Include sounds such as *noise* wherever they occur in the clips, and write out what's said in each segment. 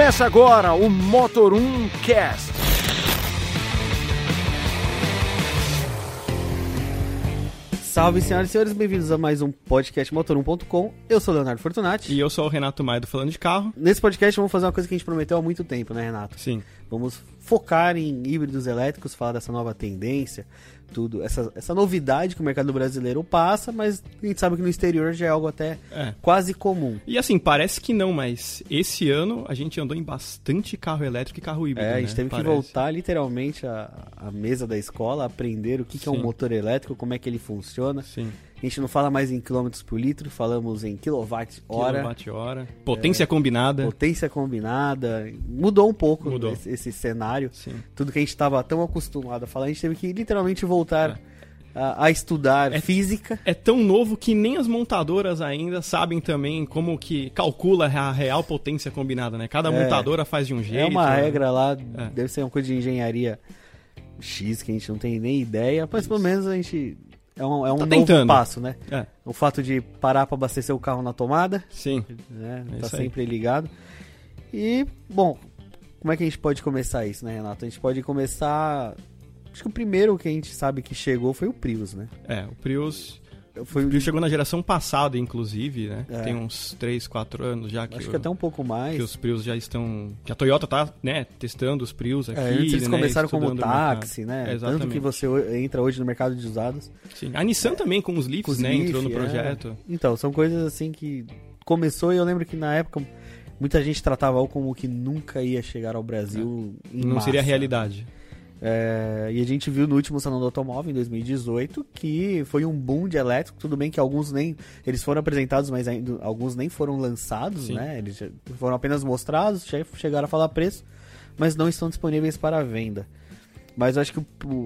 Começa agora o Motor 1 Cast. Salve, senhoras e senhores, bem-vindos a mais um podcast Motor1.com. Eu sou o Leonardo Fortunati. E eu sou o Renato Maia do Falando de Carro. Nesse podcast vamos fazer uma coisa que a gente prometeu há muito tempo, né, Renato? Sim. Vamos focar em híbridos elétricos, falar dessa nova tendência, tudo, essa, essa novidade que o mercado brasileiro passa, mas a gente sabe que no exterior já é algo até É. quase comum. E assim, parece que não, mas esse ano a gente andou em bastante carro elétrico e carro híbrido. É, a né? gente teve que Parece. voltar literalmente à, à mesa da escola, aprender o que, que é um motor elétrico, como é que ele funciona. Sim. A gente não fala mais em quilômetros por litro, falamos em quilowatt-hora. Quilowatt-hora. Potência combinada. Potência combinada, mudou um pouco Mudou. Esse, esse cenário. Sim. Tudo que a gente estava tão acostumado a falar, a gente teve que literalmente voltar a, a estudar É- física. É tão novo que nem as montadoras ainda sabem também como que calcula a real potência combinada, né? Cada É. montadora faz de um jeito. é uma né? regra lá, É. deve ser uma coisa de engenharia X que a gente não tem nem ideia, mas pelo menos a gente. É um, é um Tá novo tentando. passo, né? É, O fato de parar para abastecer o carro na tomada, sim. né? É tá aí. sempre ligado. E, bom, como é que a gente pode começar isso, né, Renato? A gente pode começar. Acho que o primeiro que a gente sabe que chegou foi o Prius, né? É, o Prius, Foi Prius chegou na geração passada, inclusive, né? É. Tem uns 3, 4 anos já que, Acho que até um pouco mais. que os Prius já estão... Que a Toyota tá, né, testando os Prius aqui, É, eles né, começaram como táxi, né? É, Tanto exatamente. que você entra hoje no mercado de usados. Sim. A Nissan também com os Leafs, né? Leaf, entrou no é. projeto. Então, são coisas assim que começou e eu lembro que na época muita gente tratava algo como que nunca ia chegar ao Brasil em Não massa. seria realidade. É, e a gente viu no último Salão do Automóvel, em 2018, que foi um boom de elétrico. Tudo bem que alguns nem. Eles foram apresentados, mas ainda, alguns nem foram lançados, Sim. né? Eles foram apenas mostrados, che- chegaram a falar preço, mas não estão disponíveis para venda. Mas eu acho que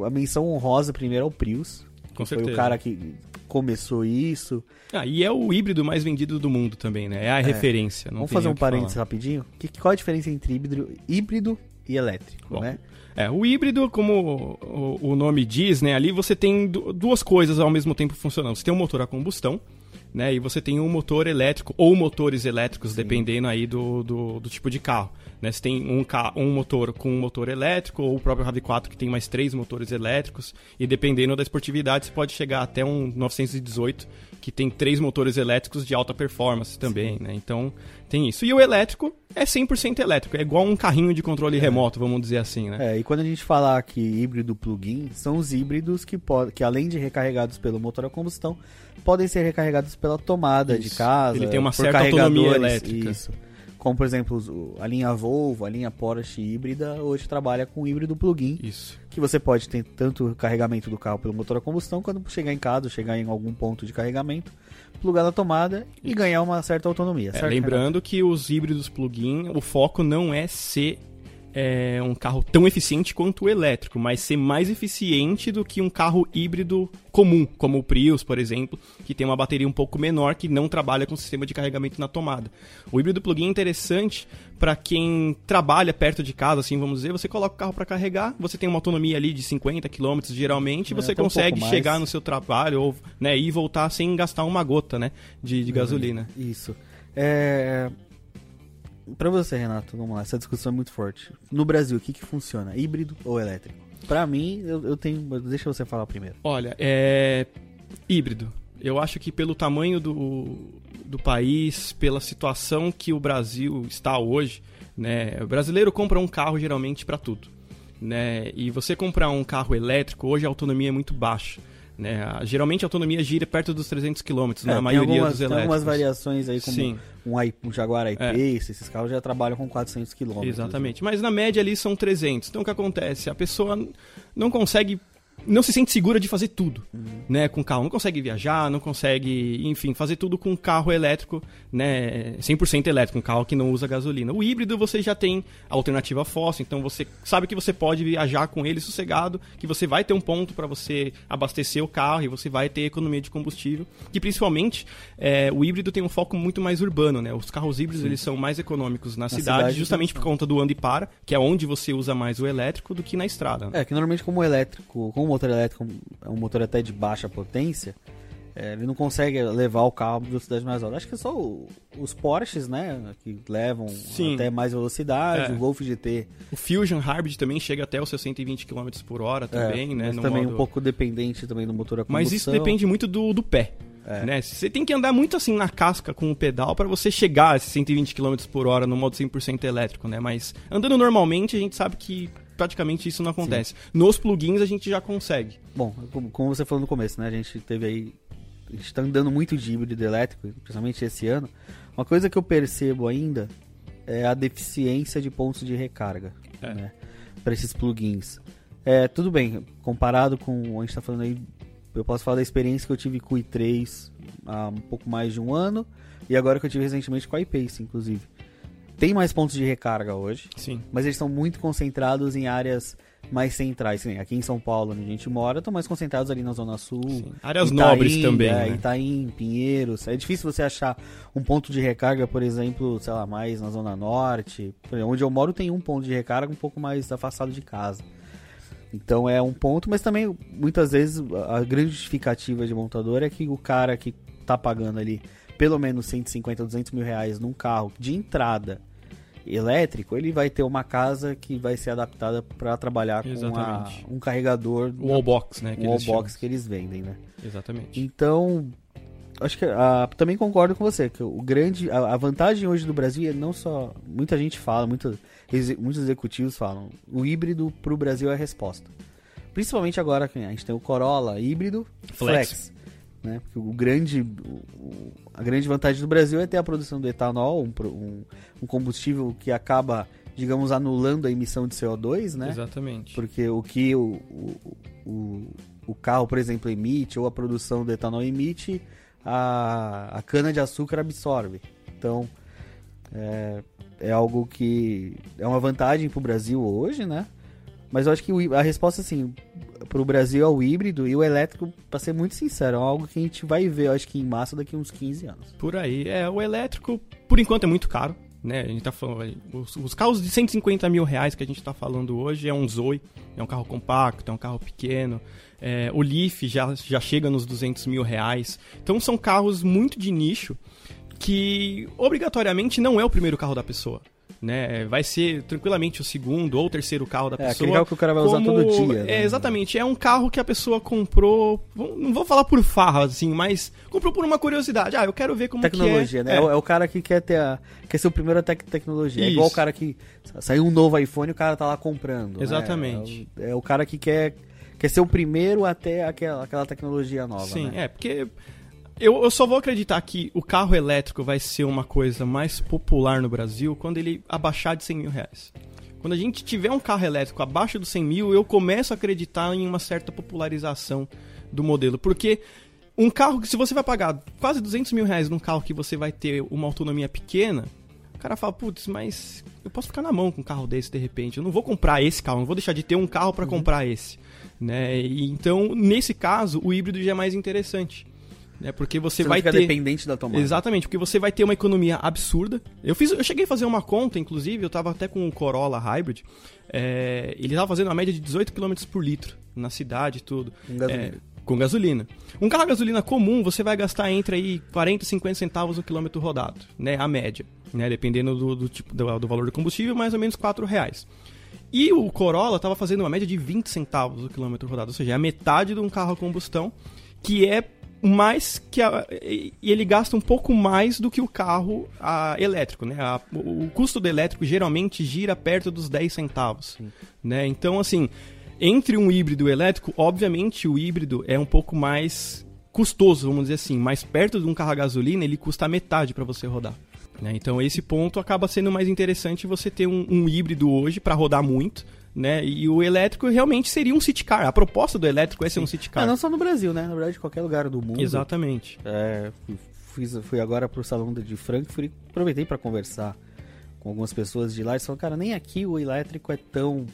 a menção honrosa primeiro é o Prius. Com que Foi certeza. o cara que começou isso. Ah, e é o híbrido mais vendido do mundo também, né? É a referência. Não Vamos fazer um parênteses falar. rapidinho? Que, qual a diferença entre híbrido, híbrido e elétrico, Bom, né? É, o híbrido, como o, o nome diz, né? Ali você tem du- duas coisas ao mesmo tempo funcionando. Você tem um motor a combustão, né? E você tem um motor elétrico ou motores elétricos, dependendo aí do, do, do tipo de carro. Né? Você tem um, um motor com um motor elétrico ou o próprio RAV4 que tem mais três motores elétricos. E dependendo da esportividade, você pode chegar até um 918 que tem três motores elétricos de alta performance também, né? Então tem isso. E o elétrico é 100% elétrico. É igual um carrinho de controle remoto, vamos dizer assim, né? É, e quando a gente falar que híbrido plug-in, são os híbridos que, que além de recarregados pelo motor a combustão, podem ser recarregados pela tomada de Isso. casa. Ele tem uma certa autonomia elétrica. Isso. Como, por exemplo, a linha Volvo, a linha Porsche híbrida, hoje trabalha com híbrido plug-in, Isso. que você pode ter tanto o carregamento do carro pelo motor a combustão, quando chegar em casa, chegar em algum ponto de carregamento, plugar na tomada e ganhar uma certa autonomia. É, certo, lembrando que os híbridos plug-in, o foco não é ser é, um carro tão eficiente quanto o elétrico, mas ser mais eficiente do que um carro híbrido comum, como o Prius, por exemplo, que tem uma bateria um pouco menor que não trabalha com sistema de carregamento na tomada. O híbrido plug-in é interessante para quem trabalha perto de casa, assim vamos dizer, você coloca o carro para carregar, você tem uma autonomia ali de 50 km geralmente, e É, você um consegue mais. chegar no seu trabalho ou né, ir e voltar sem gastar uma gota né, de, de gasolina. Isso. É... Pra você, Renato, vamos lá, essa discussão é muito forte. No Brasil, o que, que funciona? Híbrido ou elétrico? Pra mim, eu, eu tenho. Deixa você falar primeiro. Olha, é híbrido. Eu acho que pelo tamanho do, do país, pela situação que o Brasil está hoje, né? O brasileiro compra um carro geralmente para tudo, né? E você comprar um carro elétrico hoje a autonomia é muito baixa. Né? Geralmente a autonomia gira perto dos 300 km É, na tem maioria algumas, dos tem elétricos. algumas variações aí, como Sim. um, um Jaguar É. I-Pace, esses carros já trabalham com 400 km. Exatamente. Mas na média ali são 300. Então o que acontece? A pessoa não consegue não se sente segura de fazer tudo, né, com carro. Não consegue viajar, não consegue, enfim, fazer tudo com carro elétrico, né, 100% elétrico, um carro que não usa gasolina. O híbrido você já tem a alternativa fóssil, então você sabe que você pode viajar com ele sossegado, que você vai ter um ponto para você abastecer o carro e você vai ter economia de combustível. E principalmente é, o híbrido tem um foco muito mais urbano, né? Os carros híbridos eles são mais econômicos na, cidade, cidade, justamente então, por conta do anda e para, que é onde você usa mais o elétrico do que na estrada. né? É, que normalmente como o elétrico, como motor elétrico é um motor até de baixa potência, É, ele não consegue levar o carro a velocidade mais alta. Acho que é só o- os Porsches, né? Que levam Sim. até mais velocidade. É. O Golf GT O Fusion Hybrid também chega até os seus 120 km por hora também, é, né? mas também modo- um pouco dependente também do motor a combustão. Mas isso depende muito do, do pé. É. Né? Você tem que andar muito assim na casca com o pedal para você chegar a esses 120 km por hora no modo 100% elétrico, né? Mas andando normalmente a gente sabe que praticamente isso não acontece. Nos plugins a gente já consegue. Bom, como, você falou no começo, né? A gente teve aí. A gente tá andando muito de híbrido elétrico, principalmente esse ano. Uma coisa que eu percebo ainda é a deficiência de pontos de recarga, É. né? Para esses plugins. É, tudo bem, comparado com. A gente tá falando aí. Eu posso falar da experiência que eu tive com o i3 há um pouco mais de um ano. E agora que eu tive recentemente com a iPace, inclusive. Tem mais pontos de recarga hoje Sim. mas eles estão muito concentrados em áreas mais centrais. Aqui em São Paulo, onde a gente mora, estão mais concentrados ali na Zona Sul. Sim. Áreas Itaim, nobres também, É, né? Itaim, Pinheiros. É difícil você achar um ponto de recarga, por exemplo, sei lá, mais na Zona Norte. Exemplo, onde eu moro tem um ponto de recarga um pouco mais afastado de casa. Então é um ponto, mas também muitas vezes a grande justificativa de montador é que o cara que tá pagando ali pelo menos 150, 200 mil reais num carro de entrada elétrico, ele vai ter uma casa que vai ser adaptada para trabalhar com a- um carregador, O wallbox, né? que eles wallbox que eles vendem, né? Exatamente. Então, acho que ah, também concordo com você que o grande a, a vantagem hoje do Brasil é não só muita gente fala, muita, exe- muitos executivos falam, o híbrido para o Brasil é a resposta. Principalmente agora que a gente tem o Corolla híbrido Flex. flex, né? Porque o grande o- a grande vantagem do Brasil é ter a produção do etanol, um, um, um combustível que acaba, digamos, anulando a emissão de CO2, né? Exatamente. Porque o que o, o, o, o carro, por exemplo, emite, ou a produção do etanol emite, a, a cana-de-açúcar absorve. Então, é, é algo que é uma vantagem para o Brasil hoje, né? Mas eu acho que a resposta, assim, para o Brasil é o híbrido e o elétrico, para ser muito sincero, é algo que a gente vai ver, acho que em massa daqui uns 15 anos. Por aí. É, o elétrico, por enquanto, é muito caro. Né? A gente tá falando, os, os carros de 150 mil reais que a gente tá falando hoje é um Zoe, é um carro compacto, é um carro pequeno. É, o Leaf já, já chega nos 200 mil reais. Então são carros muito de nicho que obrigatoriamente não é o primeiro carro da pessoa. Né? Vai ser tranquilamente o segundo ou terceiro carro da É, aquele pessoa. carro que o cara vai usar todo dia, É, né? exatamente. É um carro que a pessoa comprou. Não vou falar por farra, assim, mas comprou por uma curiosidade. Ah, eu quero ver como Tecnologia, que é. né? É. o- é o cara que quer ter a. Quer ser o primeiro a tec tecnologia. É igual o Isso. cara que. Saiu um novo iPhone e o cara tá lá comprando. né? Exatamente. É, o, é o cara que quer, quer ser o primeiro até aquela, aquela tecnologia nova. Sim, né? é, porque eu, eu só vou acreditar que o carro elétrico vai ser uma coisa mais popular no Brasil quando ele abaixar de 100 mil reais. Quando a gente tiver um carro elétrico abaixo dos 100 mil, eu começo a acreditar em uma certa popularização do modelo. Porque um carro que, se você vai pagar quase 200 mil reais num carro que você vai ter uma autonomia pequena, o cara fala, putz, mas eu posso ficar na mão com um carro desse de repente. Eu não vou comprar esse carro, não vou deixar de ter um carro para comprar esse. Né? E, então, nesse caso, o híbrido já é mais interessante. Né? Porque você, Você vai ter. dependente da tomada. Exatamente, porque você vai ter uma economia absurda. Eu fiz, eu cheguei a fazer uma conta, inclusive, eu tava até com o Corolla Hybrid. é, ele tava fazendo uma média de 18 km por litro na cidade e tudo. Com gasolina. É, com gasolina. Um carro a gasolina comum, você vai gastar entre aí 40 e 50 centavos o quilômetro rodado, né? A média. Né? Dependendo do, do tipo, do, do valor do combustível, mais ou menos 4 reais. E o Corolla tava fazendo uma média de 20 centavos o quilômetro rodado, ou seja, é a metade de um carro a combustão, que é mais que a, e ele gasta um pouco mais do que o carro a, elétrico, né? A- o, o custo do elétrico geralmente gira perto dos 10 centavos, né? Então, assim, entre um híbrido e o elétrico, obviamente o híbrido é um pouco mais custoso, vamos dizer assim, mais perto de um carro a gasolina, ele custa metade para você rodar. né? Então esse ponto acaba sendo mais interessante você ter um, um híbrido hoje para rodar muito, né? E o elétrico realmente seria um city car. A proposta do elétrico é ser um city car. Ah, não só no Brasil, né? Na verdade, em qualquer lugar do mundo. Exatamente. É, fui- fiz, fui agora pro salão de- Frankfurt e aproveitei para conversar com algumas pessoas de lá. Eles falaram, cara, nem aqui o elétrico é tão,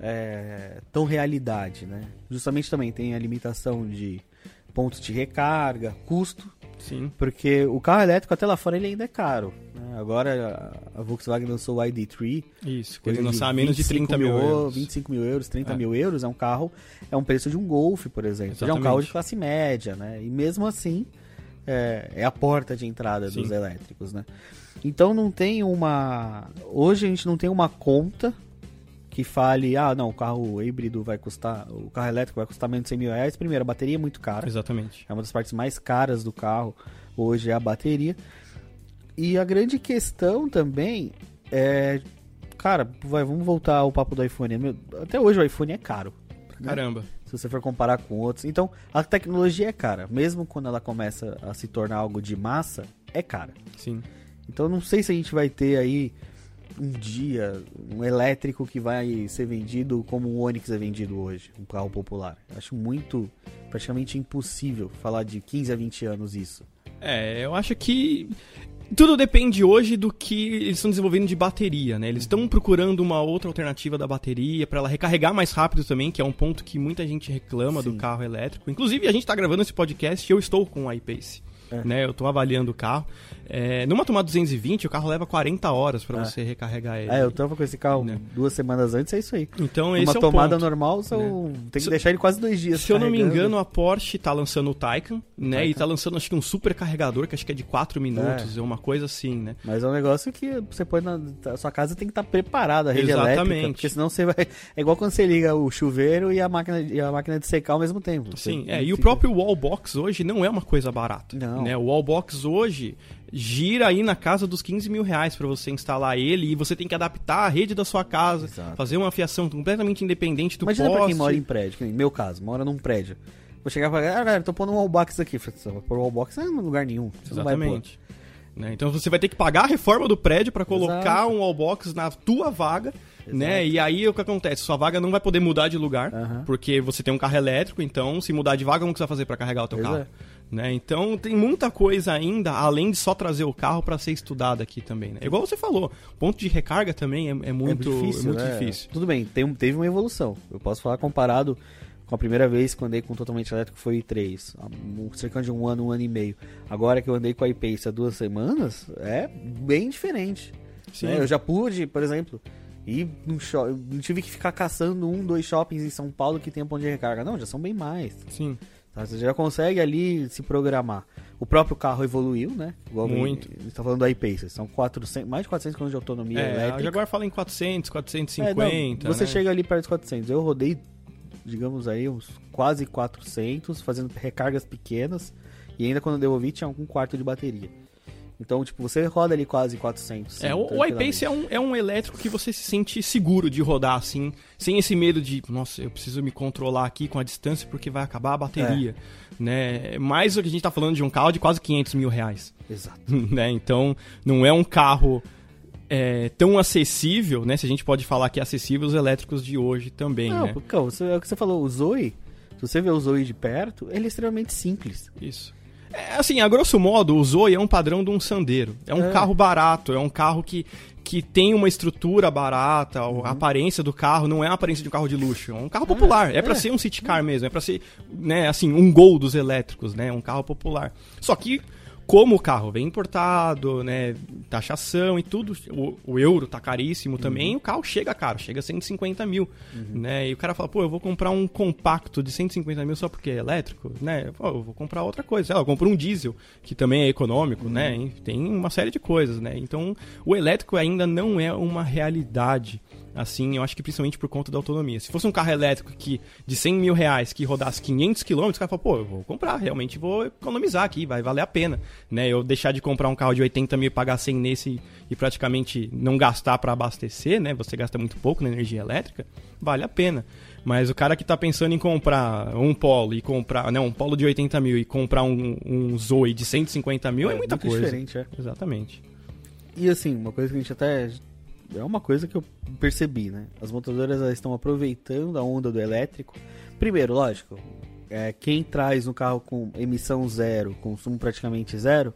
é, tão realidade, né? Justamente também tem a limitação de pontos de recarga, custo, Sim. porque o carro elétrico até lá fora ele ainda é caro. né? Agora a, a Volkswagen lançou o ID3. Isso, coisa de lançar menos de 30 mil, mil euros. 25 mil euros, 30 é. mil euros, é um carro, é um preço de um Golf, por exemplo. Exatamente. É um carro de classe média, né? E mesmo assim, é, é a porta de entrada Sim. dos elétricos, né? Então não tem uma... Hoje a gente não tem uma conta que fale, ah, não, o carro híbrido vai custar, o carro elétrico vai custar menos de 100 mil reais. Primeiro, a bateria é muito cara. Exatamente. É uma das partes mais caras do carro hoje é a bateria. E a grande questão também é, cara, vai, vamos voltar ao papo do iPhone. Até hoje o iPhone é caro. Né? Caramba. Se você for comparar com outros. Então, a tecnologia é cara. Mesmo quando ela começa a se tornar algo de massa, é cara. Sim. Então, não sei se a gente vai ter aí um dia um elétrico que vai ser vendido como o Onix é vendido hoje, um carro popular. Acho muito, praticamente impossível falar de 15 a 20 anos isso. É, eu acho que tudo depende hoje do que eles estão desenvolvendo de bateria, né? Eles estão procurando uma outra alternativa da bateria para ela recarregar mais rápido também, que é um ponto que muita gente reclama Sim. do carro elétrico. Inclusive, a gente está gravando esse podcast e eu estou com o iPace. É. Né? Eu estou avaliando o carro. É, numa tomada 220, o carro leva 40 horas para é. você recarregar ele. É, eu tava com esse carro né? duas semanas antes, é isso aí. Então, esse Uma é tomada ponto, normal, só né? tem que se, deixar ele quase dois dias. Se eu não me engano, a Porsche tá lançando o Taycan, né? Taycan. E tá lançando acho que um super carregador, que acho que é de 4 minutos, é. uma coisa assim, né? Mas é um negócio que você põe na. A sua casa tem que estar tá preparada, a rede Exatamente. elétrica. Porque senão você vai. É igual quando você liga o chuveiro e a máquina, e a máquina de secar ao mesmo tempo. Sim, é. E fica... o próprio wallbox hoje não é uma coisa barata. Não. Né? O wallbox hoje gira aí na casa dos 15 mil reais para você instalar ele e você tem que adaptar a rede da sua casa, Exato. fazer uma fiação completamente independente do Imagina poste. pra quem mora em prédio, no meu caso, mora num prédio. Vou chegar e falar, ah, galera, tô pondo um wallbox aqui. Pôr wallbox não é em lugar nenhum. Você Exatamente. Né? Então você vai ter que pagar a reforma do prédio para colocar Exato. um wallbox na tua vaga. Né? E aí o que acontece? Sua vaga não vai poder mudar de lugar, uhum. porque você tem um carro elétrico, então se mudar de vaga, como que você vai fazer para carregar o teu pois carro? Né? Então tem muita coisa ainda, além de só trazer o carro para ser estudado aqui também. Né? Igual você falou, ponto de recarga também é, é muito, é difícil. É muito né? difícil. Tudo bem, tem, teve uma evolução. Eu posso falar comparado com a primeira vez que eu andei com totalmente elétrico foi 3, cerca de um ano, um ano e meio. Agora que eu andei com a iPace há duas semanas, é bem diferente. Né? Eu já pude, por exemplo, ir num shopping, tive que ficar caçando um, dois shoppings em São Paulo que tem ponto de recarga. Não, já são bem mais. Sim. Tá? Você já consegue ali se programar. O próprio carro evoluiu, né? Igual Muito. Ele está falando do iPace. São 400, mais de 400 km de autonomia é, elétrica. A Jaguar fala em 400, 450. É, não, você né? chega ali perto dos 400. Eu rodei, digamos aí, uns quase 400, fazendo recargas pequenas. E ainda quando eu devolvi tinha um quarto de bateria. Então, tipo, você roda ali quase 400. É, o, o iPace é um, é um elétrico que você se sente seguro de rodar, assim, sem esse medo de, nossa, eu preciso me controlar aqui com a distância porque vai acabar a bateria. É. Né? Mais do que a gente tá falando de um carro de quase 500 mil reais. Exato. *laughs* né? Então, não é um carro é, tão acessível, né? Se a gente pode falar que é acessível os elétricos de hoje também, não, né? Porque, é o que você falou, o Zoe, se você vê o Zoe de perto, ele é extremamente simples. Isso. É, assim, a grosso modo, o Zoe é um padrão de um Sandeiro. É um é. carro barato, é um carro que, que tem uma estrutura barata, uhum. a aparência do carro não é a aparência de um carro de luxo, é um carro popular. É, é para ser um city car mesmo, é para ser, né, assim, um gol dos elétricos, né, um carro popular. Só que como o carro vem importado, né, taxação e tudo, o, o euro tá caríssimo também, uhum. o carro chega caro, chega a 150 mil, uhum. né, e o cara fala, pô, eu vou comprar um compacto de 150 mil só porque é elétrico, né, pô, eu vou comprar outra coisa, sei lá, eu compro um diesel, que também é econômico, né, uhum. né, tem uma série de coisas, né, então o elétrico ainda não é uma realidade, assim, eu acho que principalmente por conta da autonomia. Se fosse um carro elétrico que de 100 mil reais que rodasse 500 quilômetros, o cara fala, pô, eu vou comprar, realmente vou economizar aqui, vai valer a pena, né? Eu deixar de comprar um carro de 80 mil e pagar 100 nesse e praticamente não gastar para abastecer, né? Você gasta muito pouco na energia elétrica, vale a pena. Mas o cara que está pensando em comprar um Polo e comprar, não, um Polo de 80 mil e comprar um, um Zoe de 150 mil é, é muita coisa. diferente, é. Exatamente. E assim, uma coisa que a gente até é uma coisa que eu percebi, né? As montadoras estão aproveitando a onda do elétrico. Primeiro, lógico, é, quem traz um carro com emissão zero, consumo praticamente zero,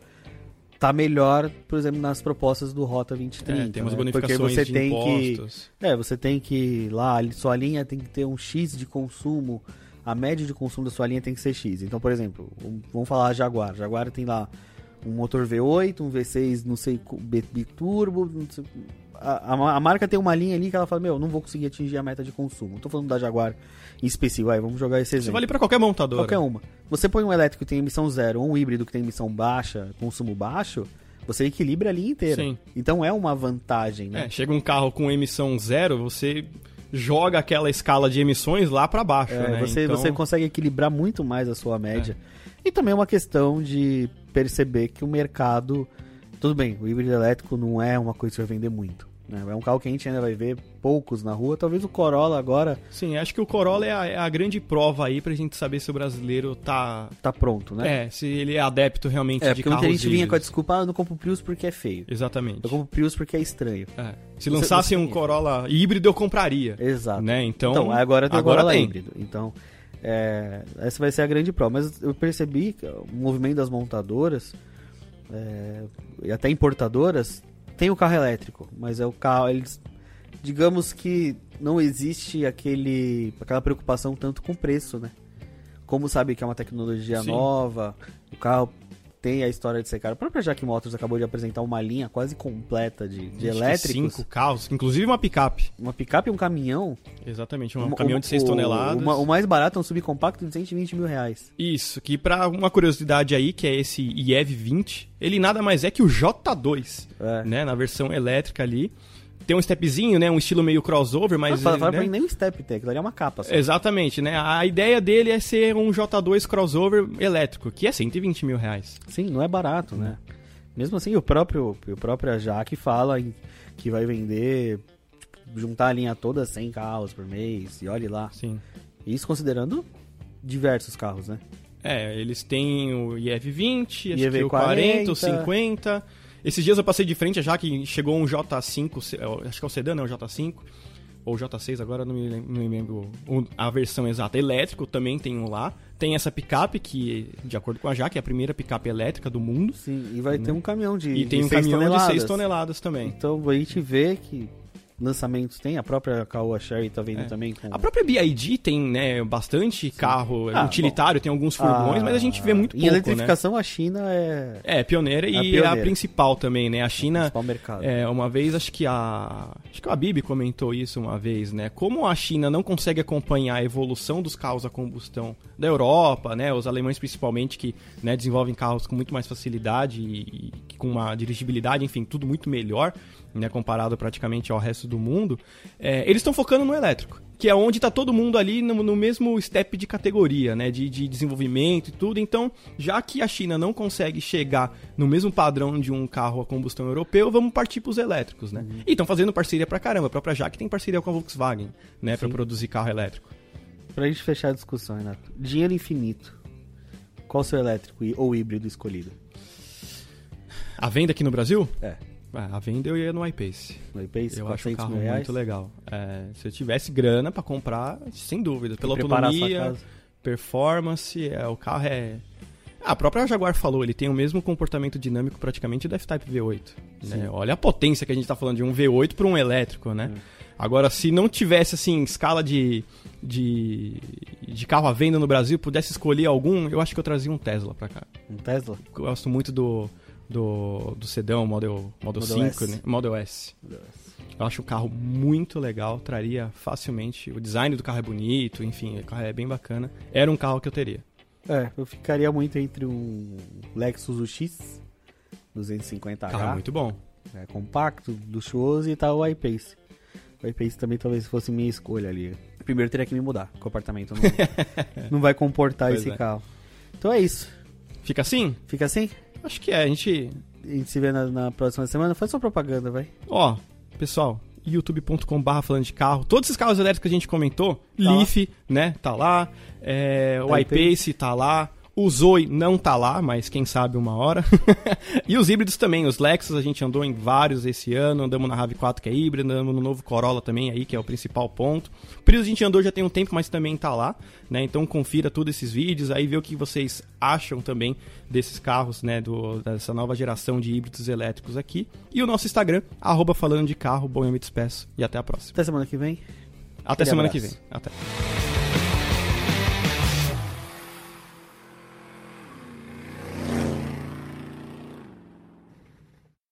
tá melhor, por exemplo, nas propostas do Rota 2030. É, temos né? bonificações Porque você tem impostos. que É, você tem que lá, sua linha tem que ter um X de consumo, a média de consumo da sua linha tem que ser X. Então, por exemplo, vamos falar Jaguar. Jaguar tem lá um motor V8, um V6, não sei, biturbo. não sei- a, a, marca tem uma linha ali que ela fala: Meu, não vou conseguir atingir a meta de consumo. Não tô falando da Jaguar em específico, vai, vamos jogar esse Isso exemplo. vale pra qualquer montadora. Qualquer uma. Você põe um elétrico que tem emissão zero ou um híbrido que tem emissão baixa, consumo baixo, você equilibra a linha inteira. Sim. Então é uma vantagem, né? É, chega um carro com emissão zero, você joga aquela escala de emissões lá pra baixo, É, né? você, Então, você consegue equilibrar muito mais a sua média. E também é uma questão de perceber que o mercado. Tudo bem, o híbrido elétrico não é uma coisa que vai vender muito. né? É um carro que a gente ainda vai ver poucos na rua. Talvez o Corolla agora Sim, acho que o Corolla é a, é a grande prova aí pra gente saber se o brasileiro tá... tá pronto, né? É, se ele é adepto realmente É, de porque carros muita gente vinha com a desculpa, ah, eu não compro Prius porque é feio. Exatamente. Eu compro Prius porque é estranho. É. Se lançasse você- um Corolla híbrido, eu compraria. Exato. Né? Então, Então, agora tem agora agora tem. híbrido. Então, é, essa vai ser a grande prova. Mas eu percebi o movimento das montadoras é, e até importadoras tem o carro elétrico, mas é o carro. Eles, digamos que não existe aquele, aquela preocupação tanto com preço, né? Como sabe que é uma tecnologia Sim. nova, o carro tem a história de ser caro. A própria Jack Motors acabou de apresentar uma linha quase completa de, de elétricos. Cinco carros, inclusive uma picape. Uma picape e um caminhão Exatamente, um caminhão de 6 o- toneladas. uma- o mais barato é um subcompacto de 120 mil reais. Isso, que pra uma curiosidade aí, que é esse IEV 20, ele nada mais é que o J2, É. né, na versão elétrica ali. Tem um stepzinho, né, um estilo meio crossover, mas... Mas fala, né, mim nem um step tem, aquilo ali é uma capa só. Exatamente, né, a ideia dele é ser um J2 crossover elétrico, que é 120 mil reais. Sim, não é barato, né? Mesmo assim, o próprio, o próprio Jaque fala que vai vender, tipo, juntar a linha toda 100 carros por mês, e olhe lá. Sim. Isso considerando diversos carros, né? É, eles têm o IEV 20, acho IEV que o 40, o 40. 50. Esses dias eu passei de frente já que chegou um J5, se- é, acho que é o sedã, né? O J5. Ou J6, agora não me, não me lembro a versão exata. Elétrico também tem um lá. Tem essa picape, que, de acordo com a Jaque, é a primeira picape elétrica do mundo. Sim, e vai ter um caminhão de Né? E tem um caminhão toneladas. de 6 toneladas também. Então a gente vê que lançamentos tem, a própria Caoa Sherry tá vendo É. também com... A própria BID tem, né, bastante carro Ah, utilitário, tem alguns furgões, mas a gente vê muito Em pouco, né? eletrificação, a China é... É, pioneira e A é a pioneira. principal também, né? A China principal mercado. É, uma vez acho que a. Acho que a Bibi comentou isso uma vez, né? Como a China não consegue acompanhar a evolução dos carros a combustão da Europa, né? Os alemães principalmente que né, desenvolvem carros com muito mais facilidade e, e com uma dirigibilidade, enfim, tudo muito melhor, né? Comparado praticamente ao resto do mundo. é, eles estão focando no elétrico. Que é onde está todo mundo ali no, no mesmo step de categoria, né? De, de desenvolvimento e tudo. Então, já que a China não consegue chegar no mesmo padrão de um carro a combustão europeu, vamos partir para os elétricos, né? E estão fazendo parceria pra caramba. A própria Jaque tem parceria com a Volkswagen, né? Para produzir carro elétrico. Pra gente fechar a discussão, Renato. Dinheiro infinito. Qual o seu elétrico ou híbrido escolhido? A venda aqui no Brasil? É. Ah, a venda eu ia no iPace. No iPace, Eu acho 400 carro reais? muito legal. É, se eu tivesse grana pra comprar, sem dúvida. Pela autonomia, performance, é, o carro é. Ah, a própria Jaguar falou, ele tem o mesmo comportamento dinâmico praticamente do F-Type V8. né? Olha a potência que a gente tá falando de um V8 para um elétrico, né? Agora, se não tivesse, assim, escala de, de, de carro à venda no Brasil, pudesse escolher algum, eu acho que eu trazia um Tesla pra cá. Um Tesla? Eu gosto muito do, do, do sedão Model, Model, Model 5, S. né? Model S. Eu acho o carro muito legal, traria facilmente. O design do carro é bonito, enfim, o carro é bem bacana. Era um carro que eu teria. É, eu ficaria muito entre um Lexus UX 250H, Carro é muito bom. é, compacto, luxuoso e tal o iPace. O iPace também talvez fosse minha escolha ali. Primeiro teria que me mudar, o comportamento não, *laughs* não vai comportar Pois esse é. carro. Então é isso. Fica assim? Fica assim? Acho que é. A gente. A gente se vê na, na próxima semana. Faz sua propaganda, vai. Ó, pessoal, youtube.com/barra falando de carro. Todos esses carros elétricos que a gente comentou, Tá lá. Leaf, né? Tá lá. É, o iPace. iPace tá lá. O Zoe não tá lá, mas quem sabe uma hora. *laughs* e os híbridos também. Os Lexus a gente andou em vários esse ano. Andamos na RAV4 que é híbrido, andamos no novo Corolla também aí, que é o principal ponto. O Prius a gente andou já tem um tempo, mas também tá lá. Né? Então confira todos esses vídeos, aí vê o que vocês acham também desses carros, né? Do, dessa nova geração de híbridos elétricos aqui. E o nosso Instagram, arroba falando de carro. Bom, eu me despeço e até a próxima. Até semana que vem. Até Aquele semana abraço. que vem. Até.